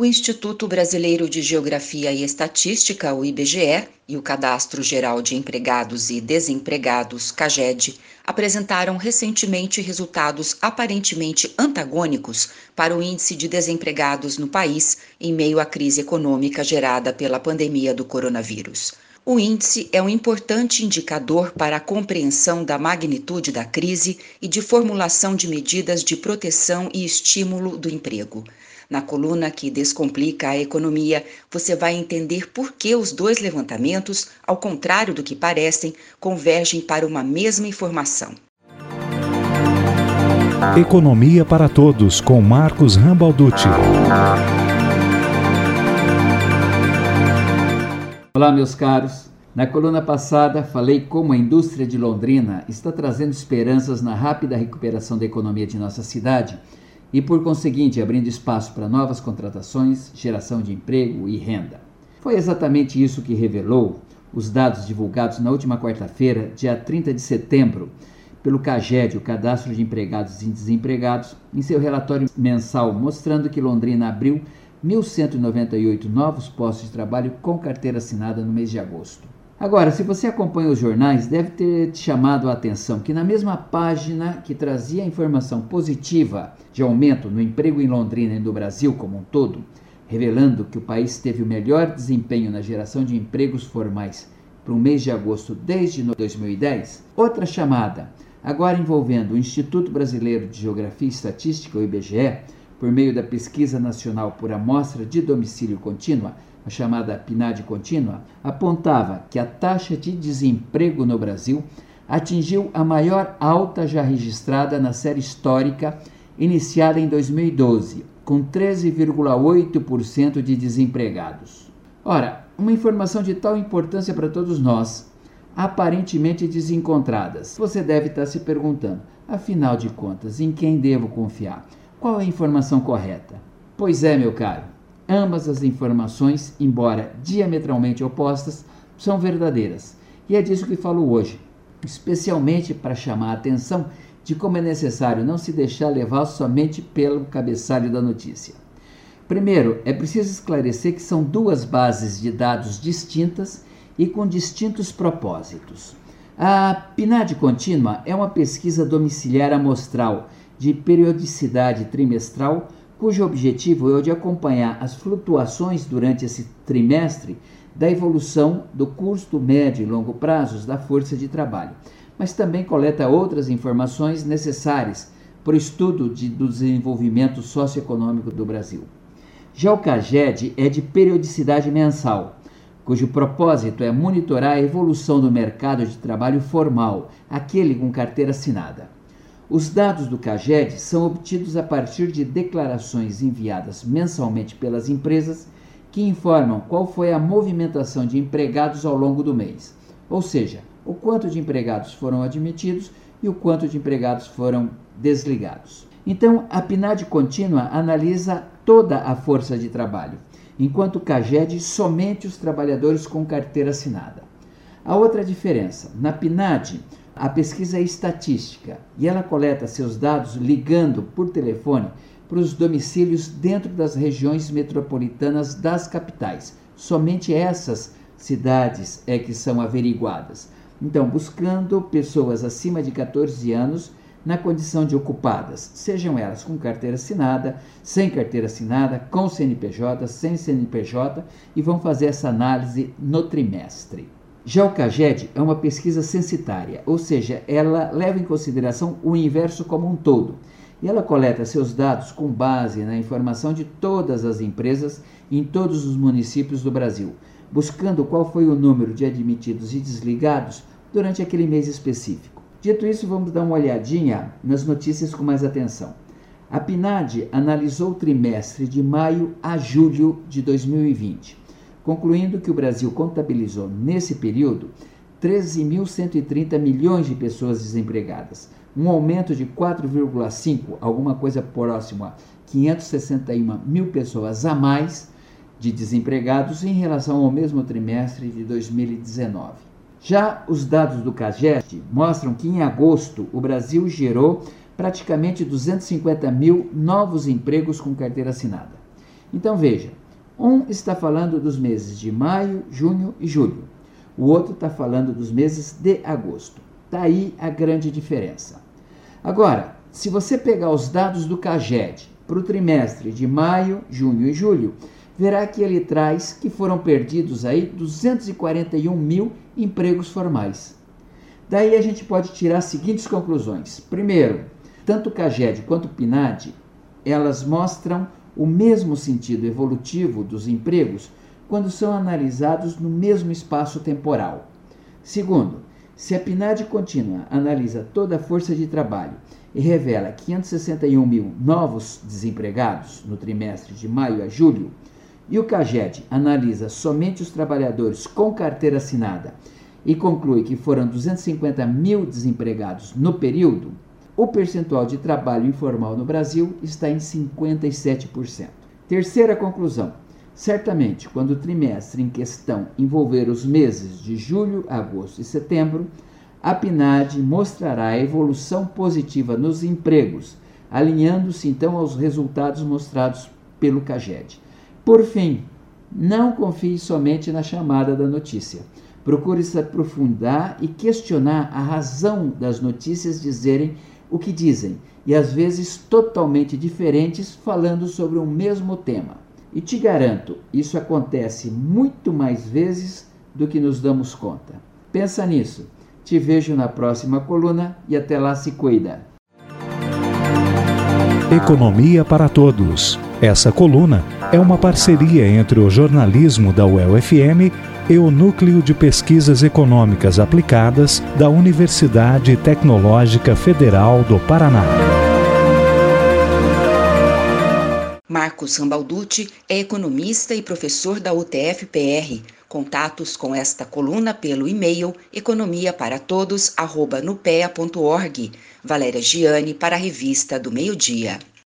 O Instituto Brasileiro de Geografia e Estatística, o IBGE, e o Cadastro Geral de Empregados e Desempregados, CAGED, apresentaram recentemente resultados aparentemente antagônicos para o índice de desempregados no país em meio à crise econômica gerada pela pandemia do coronavírus. O índice é um importante indicador para a compreensão da magnitude da crise e de formulação de medidas de proteção e estímulo do emprego. Na coluna que descomplica a economia, você vai entender por que os dois levantamentos, ao contrário do que parecem, convergem para uma mesma informação. Economia para Todos, com Marcos Rambalducci. Olá, meus caros. Na coluna passada, falei como a indústria de Londrina está trazendo esperanças na rápida recuperação da economia de nossa cidade e, por conseguinte, abrindo espaço para novas contratações, geração de emprego e renda. Foi exatamente isso que revelou os dados divulgados na última quarta-feira, dia 30 de setembro, pelo CAGED, o Cadastro de Empregados e Desempregados, em seu relatório mensal, mostrando que Londrina abriu 1.198 novos postos de trabalho com carteira assinada no mês de agosto. Agora, se você acompanha os jornais, deve ter te chamado a atenção que na mesma página que trazia a informação positiva de aumento no emprego em Londrina e no Brasil como um todo, revelando que o país teve o melhor desempenho na geração de empregos formais para o mês de agosto desde 2010, outra chamada, agora envolvendo o Instituto Brasileiro de Geografia e Estatística, o IBGE, por meio da Pesquisa Nacional por Amostra de Domicílio Contínua, a chamada PNAD contínua, apontava que a taxa de desemprego no Brasil atingiu a maior alta já registrada na série histórica iniciada em 2012, com 13,8% de desempregados. Ora, uma informação de tal importância para todos nós, aparentemente desencontradas. Você deve estar se perguntando, afinal de contas, em quem devo confiar? Qual é a informação correta? Pois é, meu caro, ambas as informações, embora diametralmente opostas, são verdadeiras. E é disso que falo hoje, especialmente para chamar a atenção de como é necessário não se deixar levar somente pelo cabeçalho da notícia. Primeiro, é preciso esclarecer que são duas bases de dados distintas e com distintos propósitos. A PNAD contínua é uma pesquisa domiciliar amostral de periodicidade trimestral, cujo objetivo é o de acompanhar as flutuações durante esse trimestre da evolução do custo médio e longo prazos da força de trabalho, mas também coleta outras informações necessárias para o estudo de, do desenvolvimento socioeconômico do Brasil. Já o CAGED é de periodicidade mensal, cujo propósito é monitorar a evolução do mercado de trabalho formal, aquele com carteira assinada. Os dados do CAGED são obtidos a partir de declarações enviadas mensalmente pelas empresas que informam qual foi a movimentação de empregados ao longo do mês, ou seja, o quanto de empregados foram admitidos e o quanto de empregados foram desligados. Então, a PNAD contínua analisa toda a força de trabalho, enquanto o CAGED somente os trabalhadores com carteira assinada. A outra diferença, na PNAD, a pesquisa é estatística e ela coleta seus dados ligando por telefone para os domicílios dentro das regiões metropolitanas das capitais. Somente essas cidades é que são averiguadas. Então, buscando pessoas acima de 14 anos na condição de ocupadas, sejam elas com carteira assinada, sem carteira assinada, com CNPJ, sem CNPJ, e vão fazer essa análise no trimestre. Já o CAGED é uma pesquisa censitária, ou seja, ela leva em consideração o universo como um todo. E ela coleta seus dados com base na informação de todas as empresas em todos os municípios do Brasil, buscando qual foi o número de admitidos e desligados durante aquele mês específico. Dito isso, vamos dar uma olhadinha nas notícias com mais atenção. A PNAD analisou o trimestre de maio a julho de 2020 concluindo que o Brasil contabilizou nesse período 13.130 milhões de pessoas desempregadas, um aumento de 4,5, alguma coisa próximo a 561 mil pessoas a mais de desempregados em relação ao mesmo trimestre de 2019. Já os dados do CAGEST mostram que em agosto o Brasil gerou praticamente 250 mil novos empregos com carteira assinada. Então veja, um está falando dos meses de maio, junho e julho. O outro está falando dos meses de agosto. Daí tá a grande diferença. Agora, se você pegar os dados do CAGED para o trimestre de maio, junho e julho, verá que ele traz que foram perdidos aí 241 mil empregos formais. Daí a gente pode tirar as seguintes conclusões. Primeiro, tanto o CAGED quanto o PNAD, elas mostram o mesmo sentido evolutivo dos empregos quando são analisados no mesmo espaço temporal. Segundo, se a PNAD contínua analisa toda a força de trabalho e revela 561 mil novos desempregados no trimestre de maio a julho, e o CAGED analisa somente os trabalhadores com carteira assinada e conclui que foram 250 mil desempregados no período, o percentual de trabalho informal no Brasil está em 57%. Terceira conclusão: certamente, quando o trimestre em questão envolver os meses de julho, agosto e setembro, a PNAD mostrará a evolução positiva nos empregos, alinhando-se então aos resultados mostrados pelo CAGED. Por fim, não confie somente na chamada da notícia. Procure se aprofundar e questionar a razão das notícias dizerem o que dizem, e às vezes totalmente diferentes, falando sobre o mesmo tema. E te garanto, isso acontece muito mais vezes do que nos damos conta. Pensa nisso. Te vejo na próxima coluna e até lá se cuida. Economia para Todos. Essa coluna é uma parceria entre o jornalismo da UEL-FM e o Núcleo de Pesquisas Econômicas Aplicadas da Universidade Tecnológica Federal do Paraná. Marcos Rambalducci é economista e professor da UTF-PR. Contatos com esta coluna pelo e-mail economiaparatodos@nupea.org. Valéria Giani para a revista do Meio Dia.